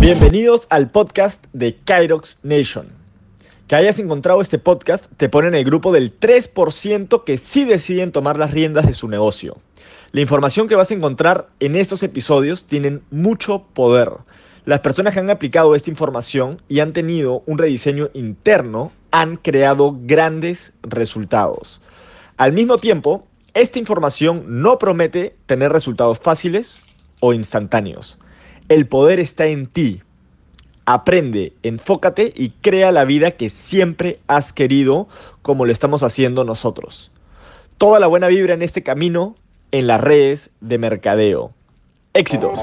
Bienvenidos al podcast de Kyrox Nation. Que hayas encontrado este podcast te pone en el grupo del 3% que sí deciden tomar las riendas de su negocio. La información que vas a encontrar en estos episodios tienen mucho poder. Las personas que han aplicado esta información y han tenido un rediseño interno han creado grandes resultados. Al mismo tiempo, esta información no promete tener resultados fáciles o instantáneos. El poder está en ti. Aprende, enfócate y crea la vida que siempre has querido como lo estamos haciendo nosotros. Toda la buena vibra en este camino en las redes de mercadeo. Éxitos.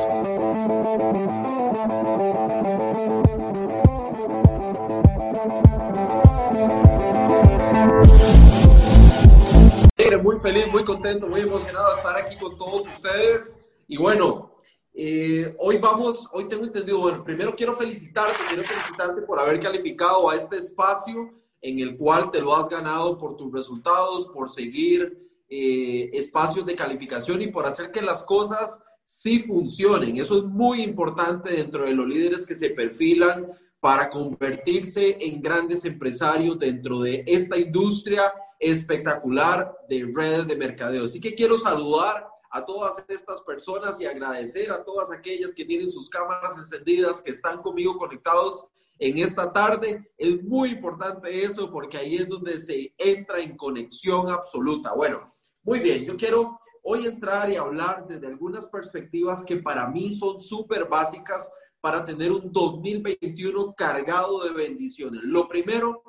Feliz, muy contento, muy emocionado de estar aquí con todos ustedes. Y bueno, eh, hoy vamos, hoy tengo entendido, bueno, primero quiero felicitarte, quiero felicitarte por haber calificado a este espacio en el cual te lo has ganado por tus resultados, por seguir eh, espacios de calificación y por hacer que las cosas sí funcionen. Eso es muy importante dentro de los líderes que se perfilan para convertirse en grandes empresarios dentro de esta industria espectacular de redes de mercadeo. Así que quiero saludar a todas estas personas y agradecer a todas aquellas que tienen sus cámaras encendidas, que están conmigo conectados en esta tarde. Es muy importante eso porque ahí es donde se entra en conexión absoluta. Bueno, muy bien, yo quiero hoy entrar y hablar desde algunas perspectivas que para mí son súper básicas para tener un 2021 cargado de bendiciones. Lo primero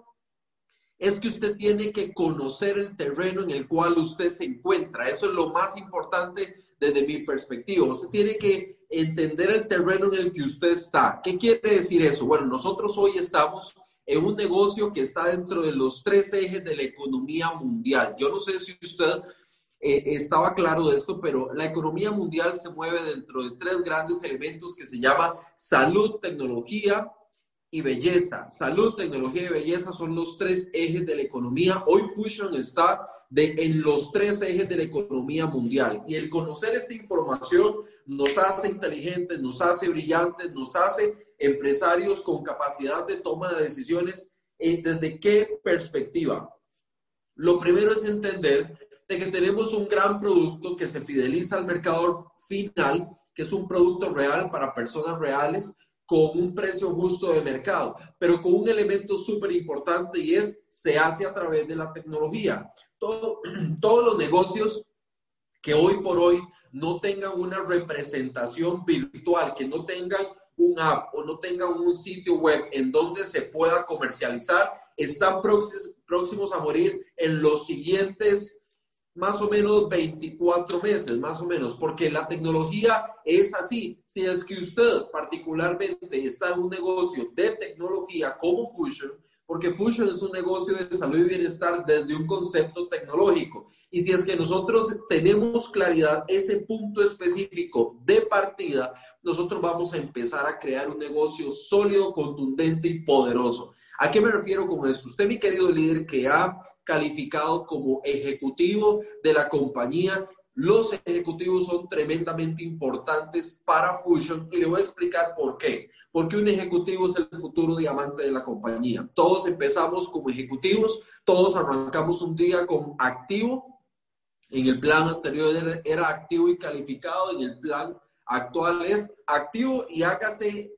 es que usted tiene que conocer el terreno en el cual usted se encuentra. Eso es lo más importante desde mi perspectiva. Usted tiene que entender el terreno en el que usted está. ¿Qué quiere decir eso? Bueno, nosotros hoy estamos en un negocio que está dentro de los tres ejes de la economía mundial. Yo no sé si usted eh, estaba claro de esto, pero la economía mundial se mueve dentro de tres grandes elementos que se llaman salud, tecnología y belleza. Salud, tecnología y belleza son los tres ejes de la economía. Hoy Fusion está en los tres ejes de la economía mundial. Y el conocer esta información nos hace inteligentes, nos hace brillantes, nos hace empresarios con capacidad de toma de decisiones. Eh, ¿Desde qué perspectiva? Lo primero es entender de que tenemos un gran producto que se fideliza al mercado final, que es un producto real para personas reales, con un precio justo de mercado, pero con un elemento súper importante y es se hace a través de la tecnología. Todo, todos los negocios que hoy por hoy no tengan una representación virtual, que no tengan un app o no tengan un sitio web en donde se pueda comercializar, están próximos a morir en los siguientes más o menos 24 meses, más o menos, porque la tecnología es así. Si es que usted particularmente está en un negocio de tecnología como Fusion, porque Fusion es un negocio de salud y bienestar desde un concepto tecnológico. Y si es que nosotros tenemos claridad ese punto específico de partida, nosotros vamos a empezar a crear un negocio sólido, contundente y poderoso. ¿A qué me refiero con esto? Usted, mi querido líder, que ha calificado como ejecutivo de la compañía, los ejecutivos son tremendamente importantes para Fusion y le voy a explicar por qué. Porque un ejecutivo es el futuro diamante de la compañía. Todos empezamos como ejecutivos, todos arrancamos un día con activo. En el plan anterior era activo y calificado, en el plan actual es activo y hágase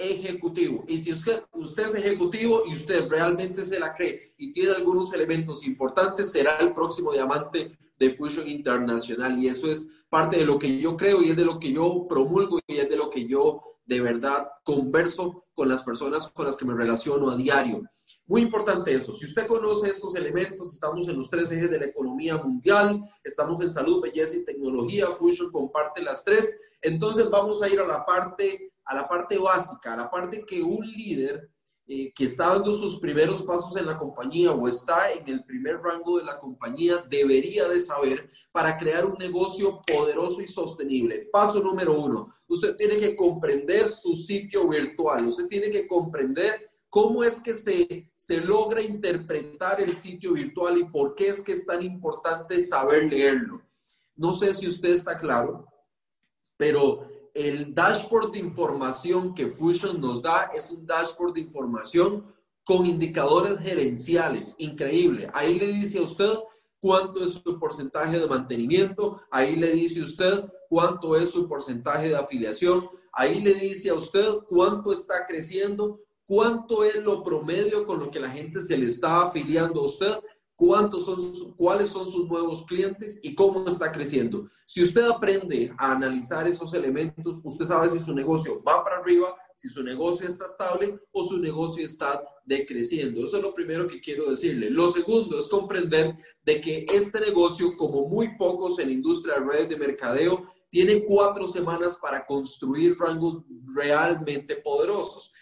ejecutivo. Y si usted, usted es ejecutivo y usted realmente se la cree y tiene algunos elementos importantes, será el próximo diamante de Fusion Internacional. Y eso es parte de lo que yo creo y es de lo que yo promulgo y es de lo que yo de verdad converso con las personas con las que me relaciono a diario. Muy importante eso. Si usted conoce estos elementos, estamos en los tres ejes de la economía mundial, estamos en salud, belleza y tecnología. Fusion comparte las tres. Entonces vamos a ir a la parte a la parte básica, a la parte que un líder eh, que está dando sus primeros pasos en la compañía o está en el primer rango de la compañía debería de saber para crear un negocio poderoso y sostenible. Paso número uno, usted tiene que comprender su sitio virtual, usted tiene que comprender cómo es que se, se logra interpretar el sitio virtual y por qué es que es tan importante saber leerlo. No sé si usted está claro, pero el dashboard de información que Fusion nos da es un dashboard de información con indicadores gerenciales. Increíble. Ahí le dice a usted cuánto es su porcentaje de mantenimiento, ahí le dice a usted cuánto es su porcentaje de afiliación, ahí le dice a usted cuánto está creciendo, cuánto es lo promedio con lo que la gente se le está afiliando a usted cuántos son, cuáles son sus nuevos clientes y cómo está creciendo. Si usted aprende a analizar esos elementos, usted sabe si su negocio va para arriba, si su negocio está estable o su negocio está decreciendo. Eso es lo primero que quiero decirle. Lo segundo es comprender de que este negocio, como muy pocos en la industria de redes de mercadeo, tiene cuatro semanas para construir rangos realmente poderosos.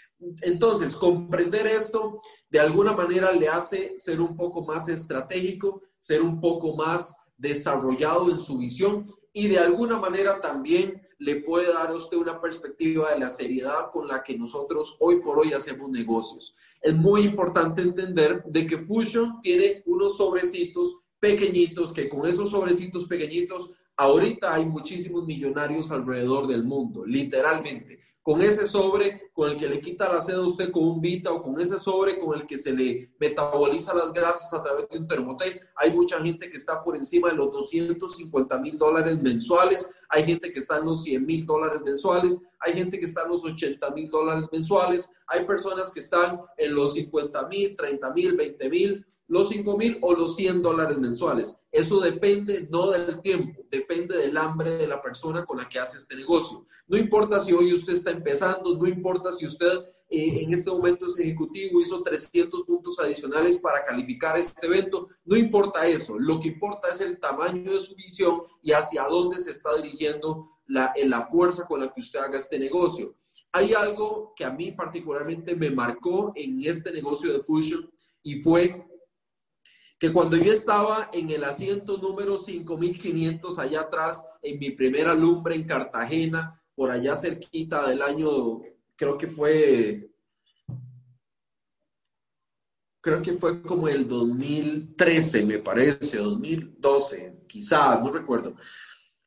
Entonces, comprender esto de alguna manera le hace ser un poco más estratégico, ser un poco más desarrollado en su visión y de alguna manera también le puede dar a usted una perspectiva de la seriedad con la que nosotros hoy por hoy hacemos negocios. Es muy importante entender de que Fusion tiene unos sobrecitos pequeñitos que con esos sobrecitos pequeñitos ahorita hay muchísimos millonarios alrededor del mundo, literalmente con ese sobre con el que le quita la sed a usted con un Vita o con ese sobre con el que se le metaboliza las grasas a través de un termoté. Hay mucha gente que está por encima de los 250 mil dólares mensuales, hay gente que está en los 100 mil dólares mensuales, hay gente que está en los 80 mil dólares mensuales, hay personas que están en los 50 mil, 30 mil, 20 mil los 5 mil o los 100 dólares mensuales. Eso depende no del tiempo, depende del hambre de la persona con la que hace este negocio. No importa si hoy usted está empezando, no importa si usted eh, en este momento es ejecutivo, hizo 300 puntos adicionales para calificar este evento, no importa eso. Lo que importa es el tamaño de su visión y hacia dónde se está dirigiendo la, en la fuerza con la que usted haga este negocio. Hay algo que a mí particularmente me marcó en este negocio de Fusion y fue que cuando yo estaba en el asiento número 5500 allá atrás, en mi primera lumbre en Cartagena, por allá cerquita del año, creo que fue, creo que fue como el 2013, me parece, 2012, quizás, no recuerdo.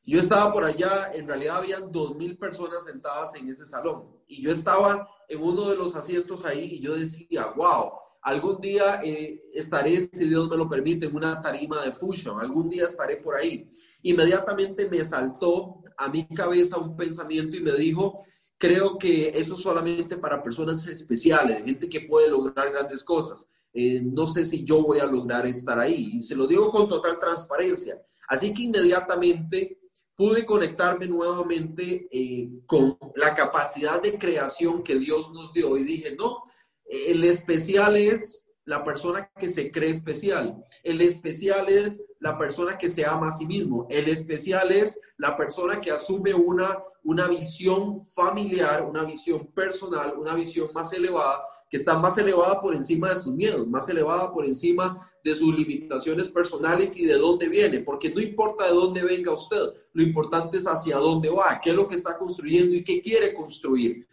Yo estaba por allá, en realidad habían 2.000 personas sentadas en ese salón y yo estaba en uno de los asientos ahí y yo decía, wow, Algún día eh, estaré, si Dios me lo permite, en una tarima de Fusion. Algún día estaré por ahí. Inmediatamente me saltó a mi cabeza un pensamiento y me dijo, creo que eso es solamente para personas especiales, gente que puede lograr grandes cosas. Eh, no sé si yo voy a lograr estar ahí. Y se lo digo con total transparencia. Así que inmediatamente pude conectarme nuevamente eh, con la capacidad de creación que Dios nos dio y dije, no, el especial es la persona que se cree especial. El especial es la persona que se ama a sí mismo. El especial es la persona que asume una, una visión familiar, una visión personal, una visión más elevada, que está más elevada por encima de sus miedos, más elevada por encima de sus limitaciones personales y de dónde viene, porque no importa de dónde venga usted, lo importante es hacia dónde va, qué es lo que está construyendo y qué quiere construir.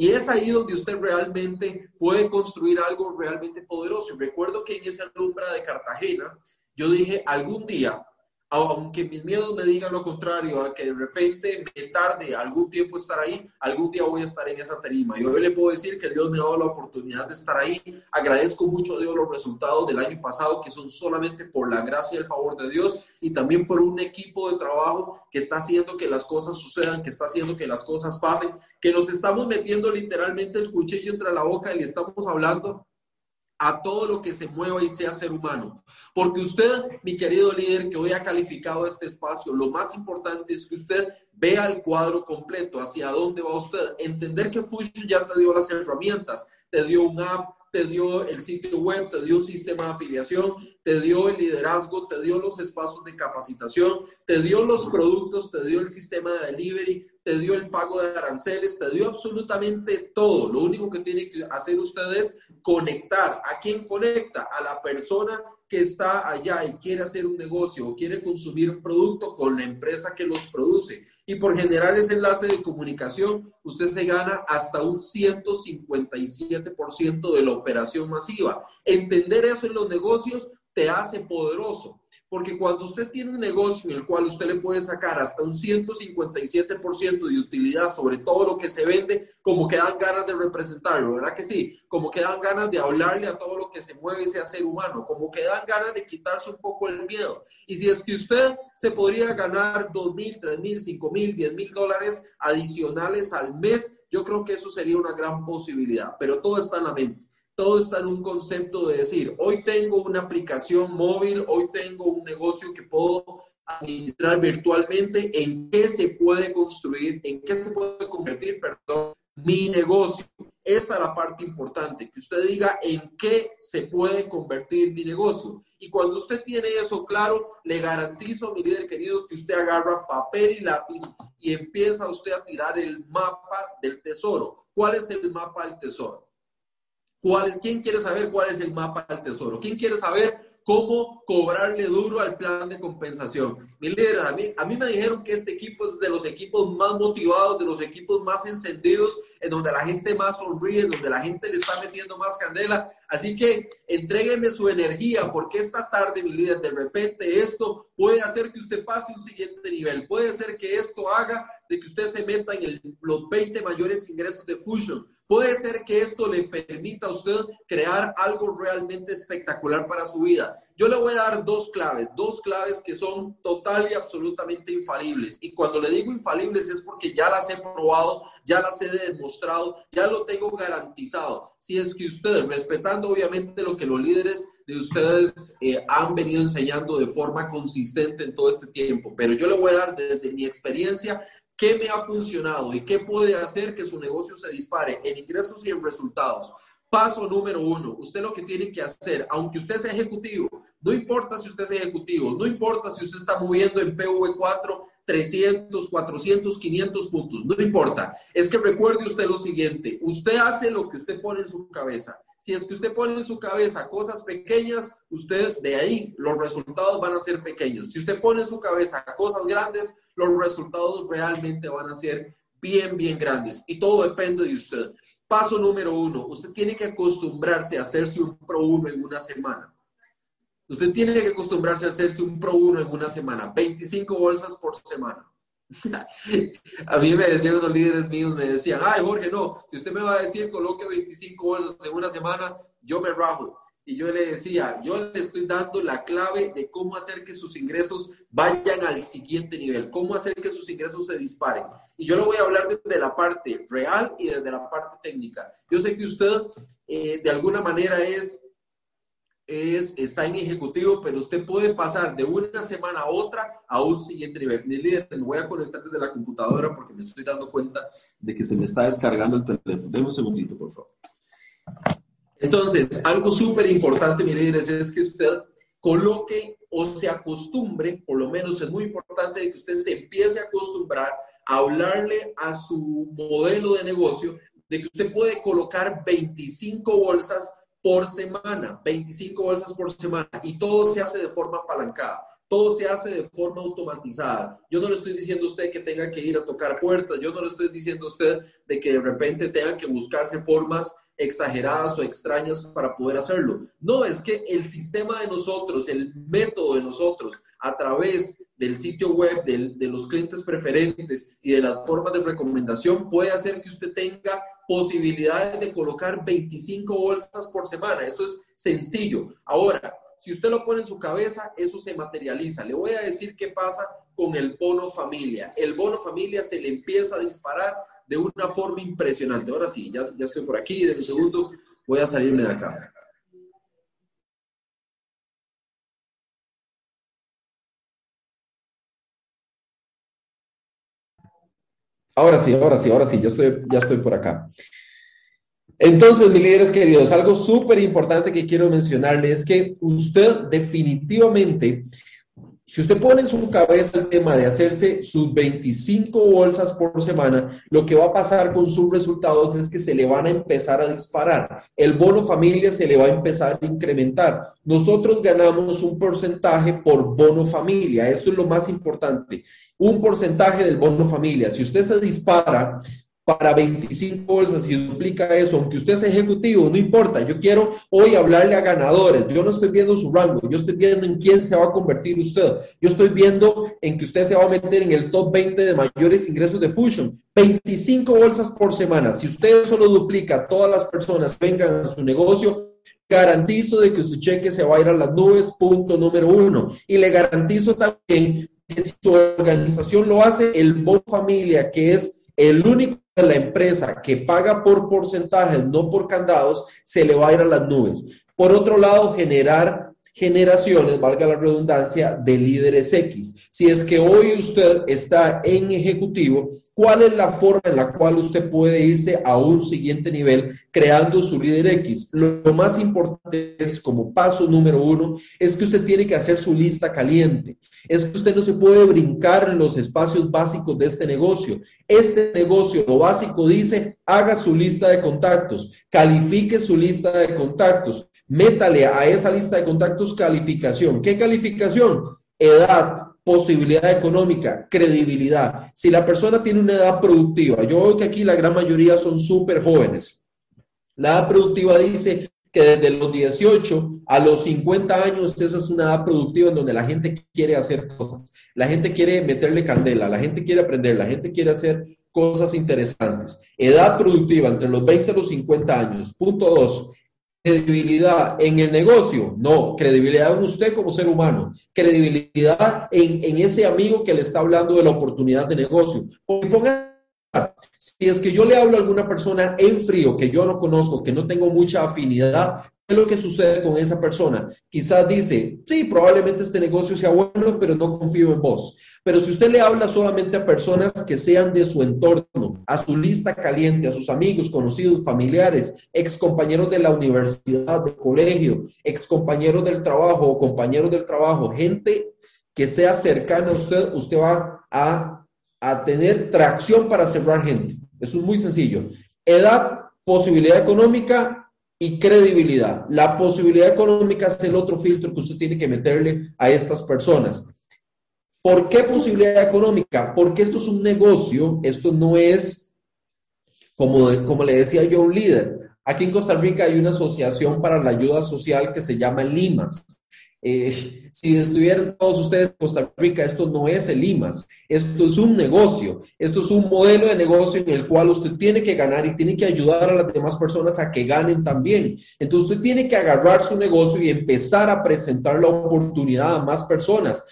Y es ahí donde usted realmente puede construir algo realmente poderoso. Recuerdo que en esa alumbra de Cartagena, yo dije, algún día aunque mis miedos me digan lo contrario, a que de repente me tarde algún tiempo estar ahí, algún día voy a estar en esa tarima. Yo le puedo decir que Dios me ha dado la oportunidad de estar ahí. Agradezco mucho a Dios los resultados del año pasado, que son solamente por la gracia y el favor de Dios, y también por un equipo de trabajo que está haciendo que las cosas sucedan, que está haciendo que las cosas pasen, que nos estamos metiendo literalmente el cuchillo entre la boca y le estamos hablando a todo lo que se mueva y sea ser humano. Porque usted, mi querido líder, que hoy ha calificado este espacio, lo más importante es que usted vea el cuadro completo, hacia dónde va usted. Entender que Fusion ya te dio las herramientas, te dio un app, te dio el sitio web, te dio un sistema de afiliación, te dio el liderazgo, te dio los espacios de capacitación, te dio los productos, te dio el sistema de delivery, te dio el pago de aranceles, te dio absolutamente todo. Lo único que tiene que hacer usted es conectar. ¿A quién conecta? A la persona que está allá y quiere hacer un negocio o quiere consumir un producto con la empresa que los produce. Y por generar ese enlace de comunicación, usted se gana hasta un 157% de la operación masiva. Entender eso en los negocios te hace poderoso. Porque cuando usted tiene un negocio en el cual usted le puede sacar hasta un 157% de utilidad sobre todo lo que se vende, como que dan ganas de representarlo, ¿verdad que sí? Como que dan ganas de hablarle a todo lo que se mueve ese ser humano, como que dan ganas de quitarse un poco el miedo. Y si es que usted se podría ganar 2 mil, 3 mil, 5 mil, 10 mil dólares adicionales al mes, yo creo que eso sería una gran posibilidad, pero todo está en la mente todo está en un concepto de decir, hoy tengo una aplicación móvil, hoy tengo un negocio que puedo administrar virtualmente, ¿en qué se puede construir? ¿En qué se puede convertir, perdón, mi negocio? Esa es la parte importante, que usted diga en qué se puede convertir mi negocio. Y cuando usted tiene eso claro, le garantizo, mi líder querido, que usted agarra papel y lápiz y empieza usted a tirar el mapa del tesoro. ¿Cuál es el mapa del tesoro? ¿Cuál, ¿Quién quiere saber cuál es el mapa del tesoro? ¿Quién quiere saber cómo cobrarle duro al plan de compensación. Mi líder, a mí, a mí me dijeron que este equipo es de los equipos más motivados, de los equipos más encendidos, en donde la gente más sonríe, en donde la gente le está metiendo más candela. Así que entrégueme su energía, porque esta tarde, mi líder, de repente esto puede hacer que usted pase un siguiente nivel. Puede ser que esto haga de que usted se meta en el, los 20 mayores ingresos de Fusion Puede ser que esto le permita a usted crear algo realmente espectacular para su vida. Yo le voy a dar dos claves, dos claves que son total y absolutamente infalibles. Y cuando le digo infalibles es porque ya las he probado, ya las he demostrado, ya lo tengo garantizado. Si es que usted, respetando obviamente lo que los líderes de ustedes eh, han venido enseñando de forma consistente en todo este tiempo, pero yo le voy a dar desde mi experiencia ¿Qué me ha funcionado y qué puede hacer que su negocio se dispare en ingresos y en resultados? Paso número uno, usted lo que tiene que hacer, aunque usted sea ejecutivo, no importa si usted es ejecutivo, no importa si usted está moviendo en PV4 300, 400, 500 puntos, no importa. Es que recuerde usted lo siguiente, usted hace lo que usted pone en su cabeza. Si es que usted pone en su cabeza cosas pequeñas, usted de ahí los resultados van a ser pequeños. Si usted pone en su cabeza cosas grandes, los resultados realmente van a ser bien, bien grandes. Y todo depende de usted. Paso número uno, usted tiene que acostumbrarse a hacerse un pro uno en una semana. Usted tiene que acostumbrarse a hacerse un pro uno en una semana, 25 bolsas por semana. a mí me decían los líderes míos, me decían, ay Jorge, no, si usted me va a decir coloque 25 bolsas en una semana, yo me rajo. Y yo le decía, yo le estoy dando la clave de cómo hacer que sus ingresos vayan al siguiente nivel, cómo hacer que sus ingresos se disparen. Y yo lo voy a hablar desde la parte real y desde la parte técnica. Yo sé que usted eh, de alguna manera es es, está en ejecutivo, pero usted puede pasar de una semana a otra a un siguiente nivel. Mi líder, me voy a conectar desde la computadora porque me estoy dando cuenta de que se me está descargando el teléfono. Deme un segundito, por favor. Entonces, algo súper importante, mi líder, es que usted coloque o se acostumbre, por lo menos es muy importante que usted se empiece a acostumbrar a hablarle a su modelo de negocio de que usted puede colocar 25 bolsas por semana, 25 bolsas por semana, y todo se hace de forma apalancada, todo se hace de forma automatizada. Yo no le estoy diciendo a usted que tenga que ir a tocar puertas, yo no le estoy diciendo a usted de que de repente tenga que buscarse formas exageradas o extrañas para poder hacerlo. No, es que el sistema de nosotros, el método de nosotros, a través del sitio web, de los clientes preferentes y de las formas de recomendación, puede hacer que usted tenga posibilidades de colocar 25 bolsas por semana. Eso es sencillo. Ahora, si usted lo pone en su cabeza, eso se materializa. Le voy a decir qué pasa con el bono familia. El bono familia se le empieza a disparar de una forma impresionante. Ahora sí, ya, ya estoy por aquí, de un segundo voy a salirme de acá. Ahora sí, ahora sí, ahora sí, ya estoy, ya estoy por acá. Entonces, mis líderes queridos, algo súper importante que quiero mencionarles es que usted definitivamente Si usted pone en su cabeza el tema de hacerse sus 25 bolsas por semana, lo que va a pasar con sus resultados es que se le van a empezar a disparar. El bono familia se le va a empezar a incrementar. Nosotros ganamos un porcentaje por bono familia. Eso es lo más importante. Un porcentaje del bono familia. Si usted se dispara para 25 bolsas y duplica eso, aunque usted sea ejecutivo, no importa, yo quiero hoy hablarle a ganadores, yo no estoy viendo su rango, yo estoy viendo en quién se va a convertir usted, yo estoy viendo en que usted se va a meter en el top 20 de mayores ingresos de Fusion, 25 bolsas por semana, si usted solo duplica todas las personas vengan a su negocio, garantizo de que su cheque se va a ir a las nubes, punto número uno, y le garantizo también que si su organización lo hace, el bono familia, que es el único la empresa que paga por porcentajes, no por candados, se le va a ir a las nubes. Por otro lado, generar generaciones, valga la redundancia, de líderes X. Si es que hoy usted está en ejecutivo, ¿cuál es la forma en la cual usted puede irse a un siguiente nivel creando su líder X? Lo más importante es, como paso número uno, es que usted tiene que hacer su lista caliente. Es que usted no se puede brincar en los espacios básicos de este negocio. Este negocio, lo básico dice, haga su lista de contactos, califique su lista de contactos, métale a esa lista de contactos calificación. ¿Qué calificación? Edad, posibilidad económica, credibilidad. Si la persona tiene una edad productiva, yo veo que aquí la gran mayoría son súper jóvenes. La edad productiva dice que desde los 18 a los 50 años esa es una edad productiva en donde la gente quiere hacer cosas, la gente quiere meterle candela, la gente quiere aprender, la gente quiere hacer cosas interesantes. Edad productiva entre los 20 a los 50 años. Punto dos, credibilidad en el negocio, no, credibilidad en usted como ser humano, credibilidad en, en ese amigo que le está hablando de la oportunidad de negocio. Porque ponga, si es que yo le hablo a alguna persona en frío que yo no conozco, que no tengo mucha afinidad, ¿Qué es lo que sucede con esa persona? Quizás dice, sí, probablemente este negocio sea bueno, pero no confío en vos. Pero si usted le habla solamente a personas que sean de su entorno, a su lista caliente, a sus amigos, conocidos, familiares, ex compañeros de la universidad, del colegio, ex compañeros del trabajo o compañeros del trabajo, gente que sea cercana a usted, usted va a, a tener tracción para cerrar gente. Eso es muy sencillo. Edad, posibilidad económica, y credibilidad. La posibilidad económica es el otro filtro que usted tiene que meterle a estas personas. ¿Por qué posibilidad económica? Porque esto es un negocio, esto no es, como, como le decía yo, un líder. Aquí en Costa Rica hay una asociación para la ayuda social que se llama Limas. Eh, si estuvieran todos ustedes en Costa Rica, esto no es el IMAS, esto es un negocio, esto es un modelo de negocio en el cual usted tiene que ganar y tiene que ayudar a las demás personas a que ganen también. Entonces usted tiene que agarrar su negocio y empezar a presentar la oportunidad a más personas.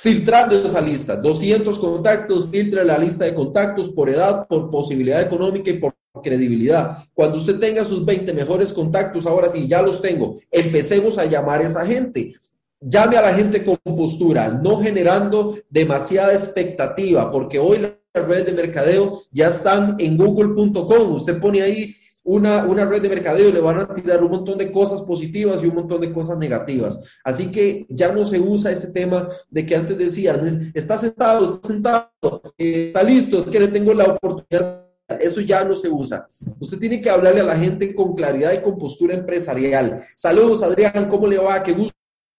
Filtrando esa lista, 200 contactos, filtre la lista de contactos por edad, por posibilidad económica y por credibilidad. Cuando usted tenga sus 20 mejores contactos, ahora sí, ya los tengo, empecemos a llamar a esa gente. Llame a la gente con postura, no generando demasiada expectativa, porque hoy las redes de mercadeo ya están en google.com. Usted pone ahí una, una red de mercadeo le van a tirar un montón de cosas positivas y un montón de cosas negativas. Así que ya no se usa ese tema de que antes decían, está sentado, está sentado, eh, está listo, es que le tengo la oportunidad eso ya no se usa. Usted tiene que hablarle a la gente con claridad y con postura empresarial. Saludos, Adrián, ¿cómo le va? Qué gusto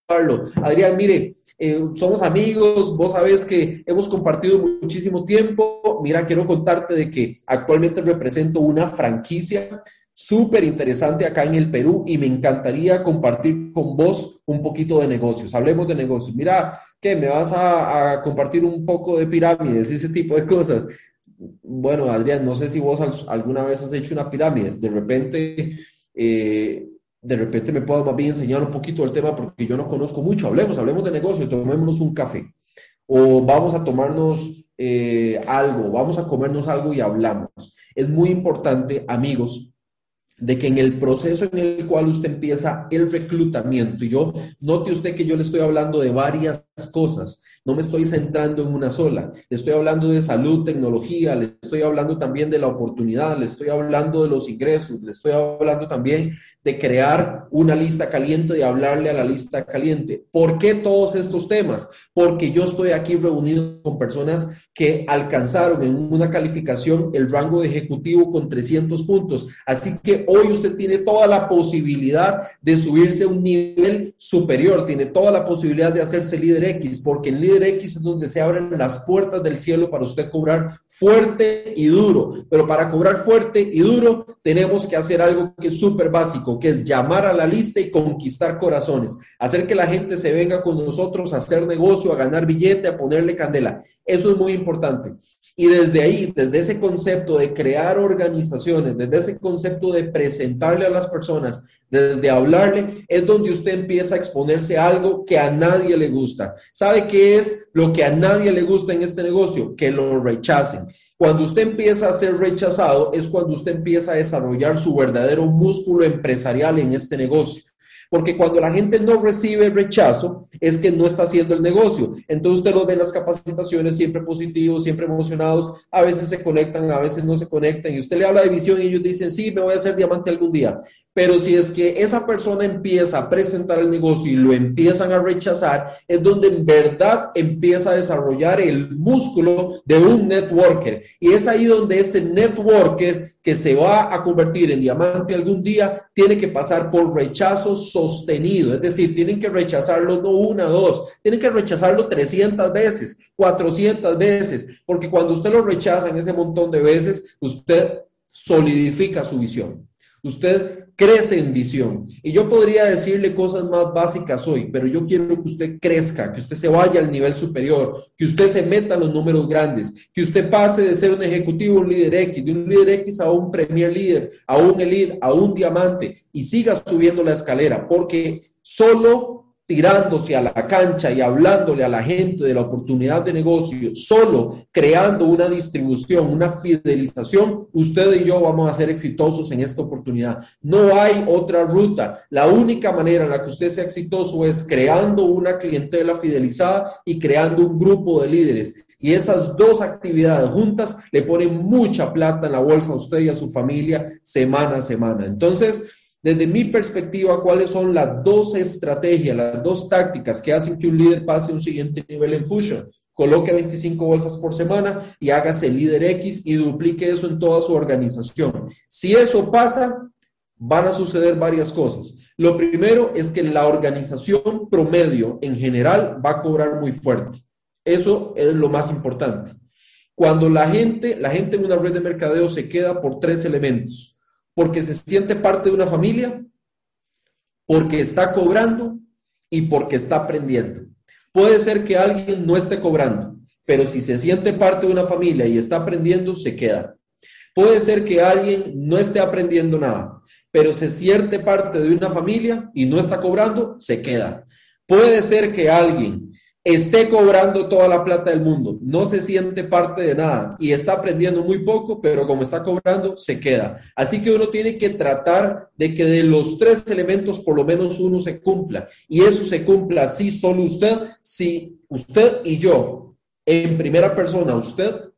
verlo. Adrián, mire, eh, somos amigos, vos sabés que hemos compartido muchísimo tiempo. Mira, quiero contarte de que actualmente represento una franquicia súper interesante acá en el Perú y me encantaría compartir con vos un poquito de negocios. Hablemos de negocios. Mira, ¿qué? ¿Me vas a, compartir un poco de pirámides, ese tipo de cosas? bueno, Adrián, no sé si vos alguna vez has hecho una pirámide, de repente, eh, de repente me puedo más bien enseñar un poquito del tema porque yo no conozco mucho. Hablemos, hablemos de negocio, tomémonos un café o vamos a tomarnos eh, algo, vamos a comernos algo y hablamos. Es muy importante, amigos, de que en el proceso en el cual usted empieza el reclutamiento, y yo note usted que yo le estoy hablando de varias cosas. No me estoy centrando en una sola. Le estoy hablando de salud, tecnología, le estoy hablando también de la oportunidad, le estoy hablando de los ingresos, le estoy hablando también de crear una lista caliente, de hablarle a la lista caliente. ¿Por qué todos estos temas? Porque yo estoy aquí reunido con personas que alcanzaron en una calificación el rango de ejecutivo con 300 puntos. Así que hoy usted tiene toda la posibilidad de subirse a un nivel superior, tiene toda la posibilidad de hacerse líder X, porque en líder X es donde se abren las puertas del cielo para usted cobrar fuerte y duro. Pero para cobrar fuerte y duro tenemos que hacer algo que es súper básico que es llamar a la lista y conquistar corazones, hacer que la gente se venga con nosotros a hacer negocio, a ganar billete, a ponerle candela. Eso es muy importante. Y desde ahí, desde ese concepto de crear organizaciones, desde ese concepto de presentarle a las personas, desde hablarle, es donde usted empieza a exponerse a algo que a nadie le gusta. ¿Sabe qué es lo que a nadie le gusta en este negocio? Que lo rechacen. Cuando usted empieza a ser rechazado es cuando usted empieza a desarrollar su verdadero músculo empresarial en este negocio. Porque cuando la gente no recibe rechazo, es que no está haciendo el negocio. Entonces usted los ve en las capacitaciones siempre positivos, siempre emocionados, a veces se conectan, a veces no se conectan, y usted le habla de visión y ellos dicen, sí, me voy a hacer diamante algún día. Pero si es que esa persona empieza a presentar el negocio y lo empiezan a rechazar, es donde en verdad empieza a desarrollar el músculo de un networker. Y es ahí donde ese networker que se va a convertir en diamante algún día tiene que pasar por rechazo sostenido. Es decir, tienen que rechazarlo no una, dos, tienen que rechazarlo 300 veces, 400 veces, porque cuando usted lo rechaza en ese montón de veces, usted solidifica su visión. Usted crece en visión. Y yo podría decirle cosas más básicas hoy, pero yo quiero que usted crezca, que usted se vaya al nivel superior, que usted se meta en los números grandes, que usted pase de ser un ejecutivo, un líder X, de un líder X a un premier líder, a un elite, a un diamante y siga subiendo la escalera, porque solo tirándose a la cancha y hablándole a la gente de la oportunidad de negocio, solo creando una distribución, una fidelización, usted y yo vamos a ser exitosos en esta oportunidad. No hay otra ruta. La única manera en la que usted sea exitoso es creando una clientela fidelizada y creando un grupo de líderes. Y esas dos actividades juntas le ponen mucha plata en la bolsa a usted y a su familia semana a semana. Entonces, desde mi perspectiva, cuáles son las dos estrategias, las dos tácticas que hacen que un líder pase a un siguiente nivel en Fusion. Coloque 25 bolsas por semana y hágase líder X y duplique eso en toda su organización. Si eso pasa, van a suceder varias cosas. Lo primero es que la organización promedio en general va a cobrar muy fuerte. Eso es lo más importante. Cuando la gente, la gente en una red de mercadeo se queda por tres elementos porque se siente parte de una familia, porque está cobrando y porque está aprendiendo. Puede ser que alguien no esté cobrando, pero si se siente parte de una familia y está aprendiendo, se queda. Puede ser que alguien no esté aprendiendo nada, pero se siente parte de una familia y no está cobrando, se queda. Puede ser que alguien esté cobrando toda la plata del mundo, no se siente parte de nada y está aprendiendo muy poco, pero como está cobrando, se queda. Así que uno tiene que tratar de que de los tres elementos por lo menos uno se cumpla. Y eso se cumpla así solo usted, si usted y yo, en primera persona, usted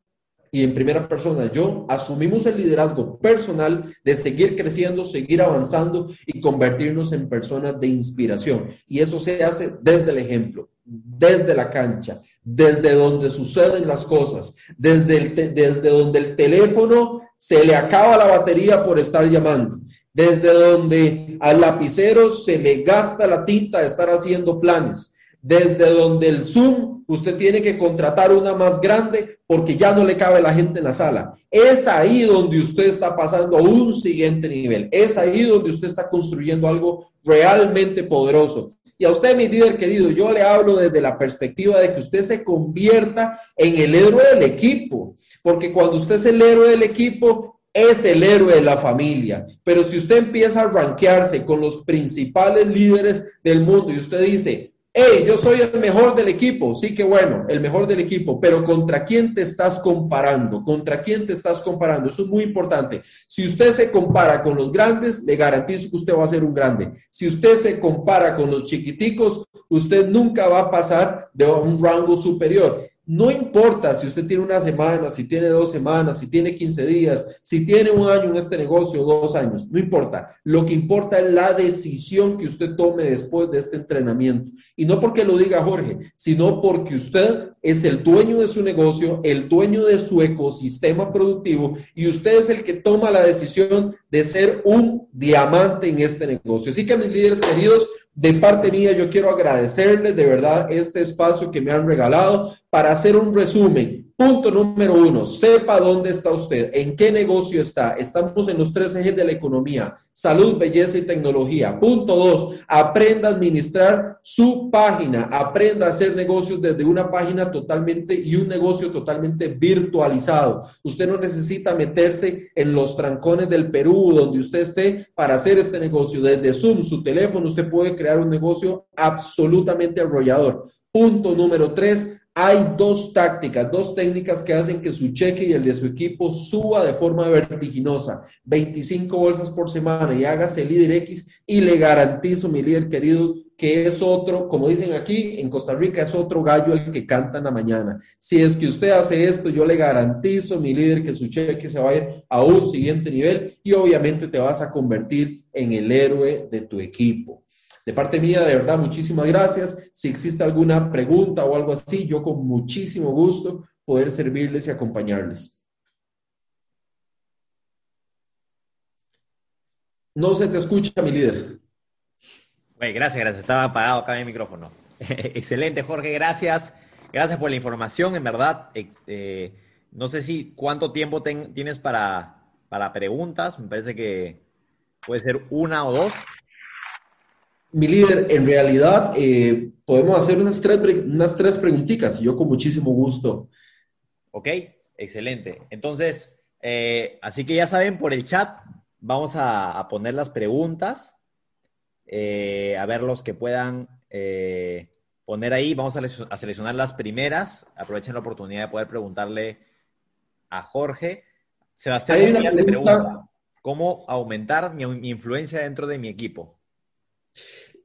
y en primera persona yo. Asumimos el liderazgo personal de seguir creciendo, seguir avanzando y convertirnos en personas de inspiración. Y eso se hace desde el ejemplo desde la cancha, desde donde suceden las cosas, desde, el desde donde el teléfono se le acaba la batería por estar llamando, desde donde al lapicero se le gasta la tinta de estar haciendo planes, desde donde el Zoom usted tiene que contratar una más grande porque ya no le cabe la gente en la sala. Es ahí donde usted está pasando a un siguiente nivel. Es ahí donde usted está construyendo algo realmente poderoso. Y a usted, mi líder querido, yo le hablo desde la perspectiva de que usted se convierta en el héroe del equipo, porque cuando usted es el héroe del equipo, es el héroe de la familia. Pero si usted empieza a rankearse con los principales líderes del mundo y usted dice, hey, yo soy el mejor del equipo, sí que bueno, el mejor del equipo, pero ¿contra quién te estás comparando? ¿Contra quién te estás comparando? Eso es muy importante. Si usted se compara con los grandes, le garantizo que usted va a ser un grande. Si usted se compara con los chiquiticos, usted nunca va a pasar de un rango superior. No importa si usted tiene una semana, si tiene dos semanas, si tiene 15 días, si tiene un año en este negocio, dos años, no importa. Lo que importa es la decisión que usted tome después de este entrenamiento. Y no porque lo diga Jorge, sino porque usted es el dueño de su negocio, el dueño de su ecosistema productivo y usted es el que toma la decisión de ser un diamante en este negocio. Así que mis líderes queridos, de parte mía, yo quiero agradecerles de verdad este espacio que me han regalado para hacer un resumen Punto número uno, sepa dónde está usted, en qué negocio está. Estamos en los tres ejes de la economía, salud, belleza y tecnología. Punto dos, aprenda a administrar su página, aprenda a hacer negocios desde una página totalmente y un negocio totalmente virtualizado. Usted no necesita meterse en los trancones del Perú, donde usted esté, para hacer este negocio. Desde Zoom, su teléfono, usted puede crear un negocio absolutamente arrollador. Punto número tres, hay dos tácticas, dos técnicas que hacen que su cheque y el de su equipo suba de forma vertiginosa. 25 bolsas por semana y hágase líder X y le garantizo, mi líder querido, que es otro, como dicen aquí en Costa Rica, es otro gallo el que canta en la mañana. Si es que usted hace esto, yo le garantizo, mi líder, que su cheque se va a ir a un siguiente nivel y obviamente te vas a convertir en el héroe de tu equipo. De parte mía, de verdad, muchísimas gracias. Si existe alguna pregunta o algo así, yo con muchísimo gusto poder servirles y acompañarles. No se te escucha, mi líder. Gracias, gracias. Estaba apagado acá mi micrófono. Excelente, Jorge, gracias. Gracias por la información, en verdad. Eh, no sé si cuánto tiempo tienes para, para preguntas. Me parece que puede ser una o dos. Mi líder, en realidad eh, podemos hacer unas tres, unas tres preguntitas, yo con muchísimo gusto. Ok, excelente. Entonces, eh, así que ya saben, por el chat vamos a, poner las preguntas, eh, a ver los que puedan poner ahí. Vamos a, seleccionar las primeras. Aprovechen la oportunidad de poder preguntarle a Jorge. Sebastián, te pregunta, ¿cómo aumentar mi influencia dentro de mi equipo?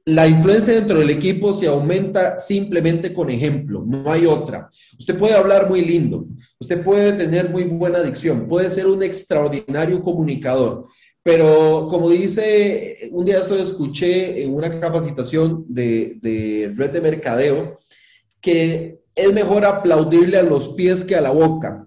La influencia dentro del equipo se aumenta simplemente con ejemplo, no hay otra. Usted puede hablar muy lindo, usted puede tener muy buena dicción, puede ser un extraordinario comunicador, pero como dice, un día esto escuché en una capacitación de, de red de mercadeo, que es mejor aplaudirle a los pies que a la boca.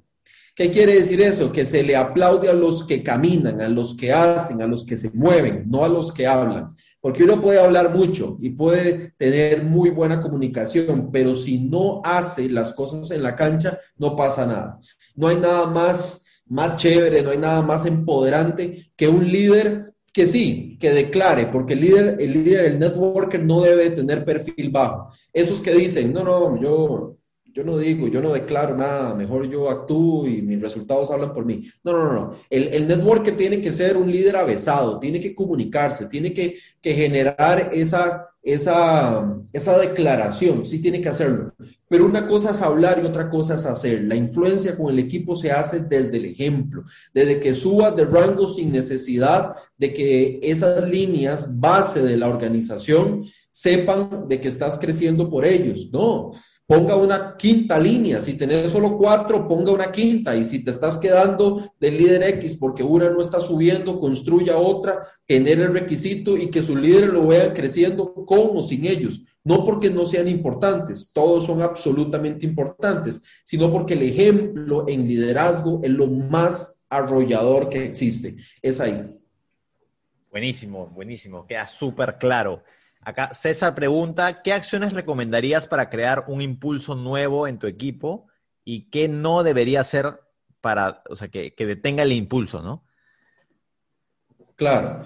¿Qué quiere decir eso? Que se le aplaude a los que caminan, a los que hacen, a los que se mueven, no a los que hablan. Porque uno puede hablar mucho y puede tener muy buena comunicación, pero si no hace las cosas en la cancha, no pasa nada. No hay nada más, más chévere, no hay nada más empoderante que un líder que sí, que declare, porque el líder, el líder, el networker no debe tener perfil bajo. Esos que dicen, no, no, yo yo no digo, yo no declaro nada, mejor yo actúo y mis resultados hablan por mí. No, no, no. El, el networker tiene que ser un líder avesado, tiene que comunicarse, tiene que, que generar esa, esa, esa declaración, sí tiene que hacerlo. Pero una cosa es hablar y otra cosa es hacer. La influencia con el equipo se hace desde el ejemplo, desde que subas de rango sin necesidad de que esas líneas base de la organización sepan de que estás creciendo por ellos. No, ponga una quinta línea. Si tenés solo cuatro, ponga una quinta. Y si te estás quedando del líder X porque una no está subiendo, construya otra, genere el requisito y que sus líderes lo vean creciendo con o sin ellos. No porque no sean importantes, todos son absolutamente importantes, sino porque el ejemplo en liderazgo es lo más arrollador que existe. Es ahí. Buenísimo, buenísimo. Queda súper claro. Acá César pregunta, ¿qué acciones recomendarías para crear un impulso nuevo en tu equipo y qué no debería hacer para, o sea, que, detenga el impulso, ¿no? Claro.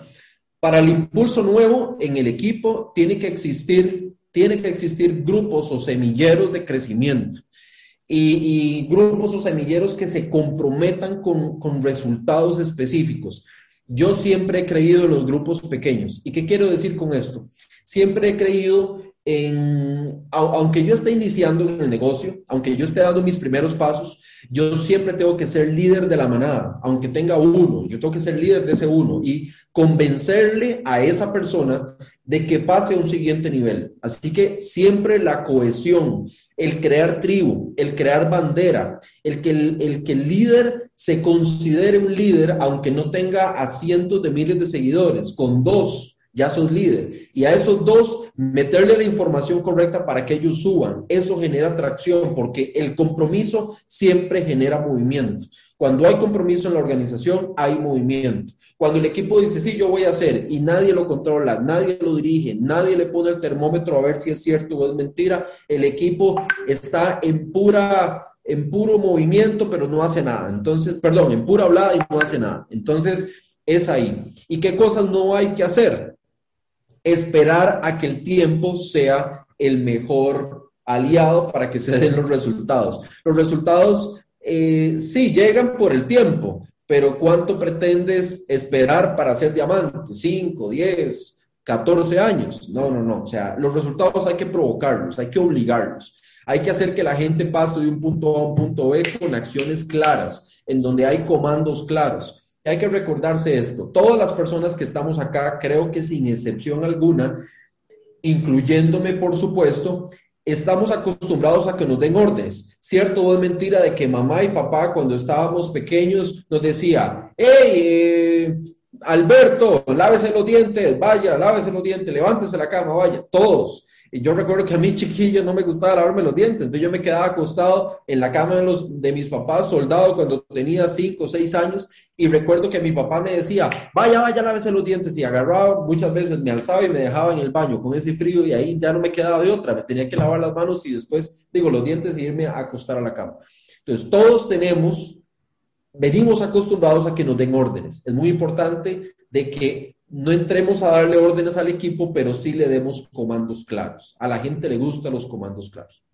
Para el impulso nuevo en el equipo tiene que existir, tiene que existir grupos o semilleros de crecimiento. Y, grupos o semilleros que se comprometan con, con resultados específicos. Yo siempre he creído en los grupos pequeños. ¿Y qué quiero decir con esto? Siempre he creído aunque yo esté iniciando en el negocio, aunque yo esté dando mis primeros pasos, yo siempre tengo que ser líder de la manada, aunque tenga uno, yo tengo que ser líder de ese uno y convencerle a esa persona de que pase a un siguiente nivel. Así que siempre la cohesión, el crear tribu, el crear bandera, el que el, el que el líder se considere un líder, aunque no tenga a cientos de miles de seguidores, con dos ya sos líder. Y a esos dos, meterle la información correcta para que ellos suban. Eso genera atracción porque el compromiso siempre genera movimiento. Cuando hay compromiso en la organización, hay movimiento. Cuando el equipo dice, sí, yo voy a hacer y nadie lo controla, nadie lo dirige, nadie le pone el termómetro a ver si es cierto o es mentira, el equipo está en pura en puro movimiento, pero no hace nada. Entonces, perdón, en pura hablada y no hace nada. Entonces, es ahí. ¿Y qué cosas no hay que hacer? Esperar a que el tiempo sea el mejor aliado para que se den los resultados. Los resultados eh, sí llegan por el tiempo, pero ¿cuánto pretendes esperar para ser diamante? ¿5, 10, 14 años? No, no, no. O sea, los resultados hay que provocarlos, hay que obligarlos. Hay que hacer que la gente pase de un punto A a un punto B con acciones claras, en donde hay comandos claros hay que recordarse esto. Todas las personas que estamos acá, creo que sin excepción alguna, incluyéndome por supuesto, estamos acostumbrados a que nos den órdenes. Cierto o es mentira de que mamá y papá cuando estábamos pequeños nos decía, hey, eh, Alberto, lávese los dientes, vaya, lávese los dientes, levántese la cama, vaya, todos. Yo recuerdo que a mí chiquillo no me gustaba lavarme los dientes, entonces yo me quedaba acostado en la cama de, los, de mis papás, soldado, cuando tenía cinco o seis años, y recuerdo que mi papá me decía, vaya, vaya, lávese los dientes, y agarraba, muchas veces me alzaba y me dejaba en el baño con ese frío, y ahí ya no me quedaba de otra, me tenía que lavar las manos y después, digo, los dientes y irme a acostar a la cama. Entonces, todos tenemos, venimos acostumbrados a que nos den órdenes. Es muy importante de que no entremos a darle órdenes al equipo, pero sí le demos comandos claros. A la gente le gustan los comandos claros.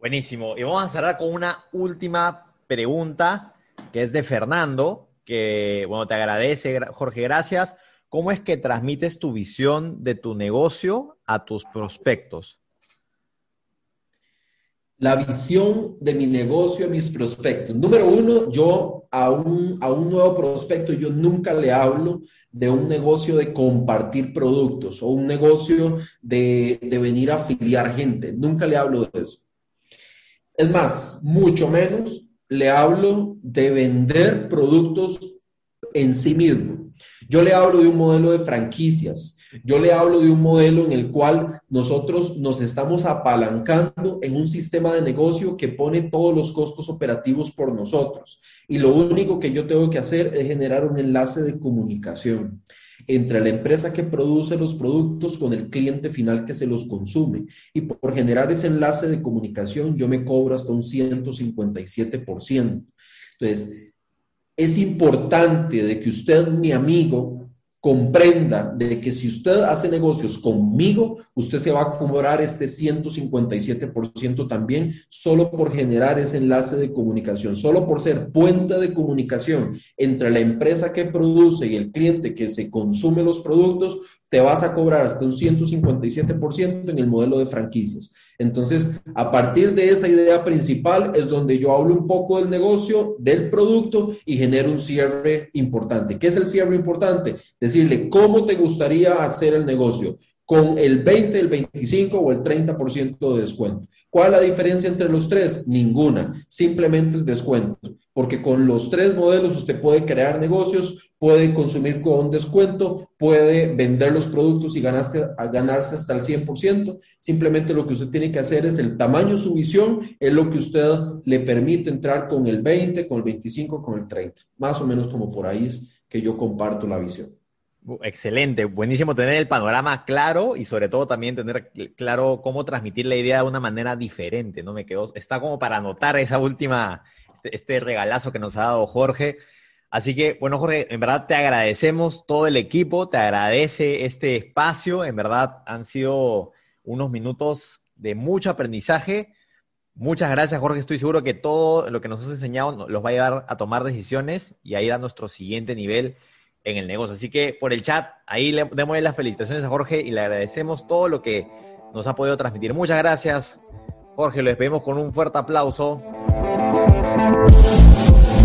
Buenísimo. Y vamos a cerrar con una última pregunta que es de Fernando, que, bueno, te agradece, Jorge, gracias. ¿Cómo es que transmites tu visión de tu negocio a tus prospectos? La visión de mi negocio a mis prospectos. Número uno, yo a un, a un nuevo prospecto, yo nunca le hablo de un negocio de compartir productos o un negocio de, de venir a afiliar gente. Nunca le hablo de eso. Es más, mucho menos le hablo de vender productos en sí mismo. Yo le hablo de un modelo de franquicias yo le hablo de un modelo en el cual nosotros nos estamos apalancando en un sistema de negocio que pone todos los costos operativos por nosotros. Y lo único que yo tengo que hacer es generar un enlace de comunicación entre la empresa que produce los productos con el cliente final que se los consume. Y por generar ese enlace de comunicación, yo me cobro hasta un 157%. Entonces, es importante de que usted, mi amigo, comprenda de que si usted hace negocios conmigo, usted se va a cobrar este 157% también solo por generar ese enlace de comunicación, solo por ser puente de comunicación entre la empresa que produce y el cliente que se consume los productos, te vas a cobrar hasta un 157% en el modelo de franquicias. Entonces, a partir de esa idea principal es donde yo hablo un poco del negocio, del producto y genero un cierre importante. ¿Qué es el cierre importante? Decirle, ¿cómo te gustaría hacer el negocio? ¿Con el 20, el 25 o el 30% de descuento? ¿Cuál es la diferencia entre los tres? Ninguna, simplemente el descuento porque con los tres modelos usted puede crear negocios, puede consumir con descuento, puede vender los productos y ganarse, hasta el 100%. Simplemente lo que usted tiene que hacer es el tamaño, su visión, es lo que usted le permite entrar con el 20, con el 25, con el 30. Más o menos como por ahí es que yo comparto la visión. Excelente, buenísimo tener el panorama claro y sobre todo también tener claro cómo transmitir la idea de una manera diferente, ¿no? Me quedó, está como para anotar esa última, este, este, regalazo que nos ha dado Jorge. Así que, bueno, Jorge, en verdad te agradecemos todo el equipo, te agradece este espacio, en verdad han sido unos minutos de mucho aprendizaje. Muchas gracias, Jorge. Estoy seguro que todo lo que nos has enseñado los va a llevar a tomar decisiones y a ir a nuestro siguiente nivel en el negocio. Así que por el chat, ahí le demos las felicitaciones a Jorge y le agradecemos todo lo que nos ha podido transmitir. Muchas gracias, Jorge. Lo despedimos con un fuerte aplauso.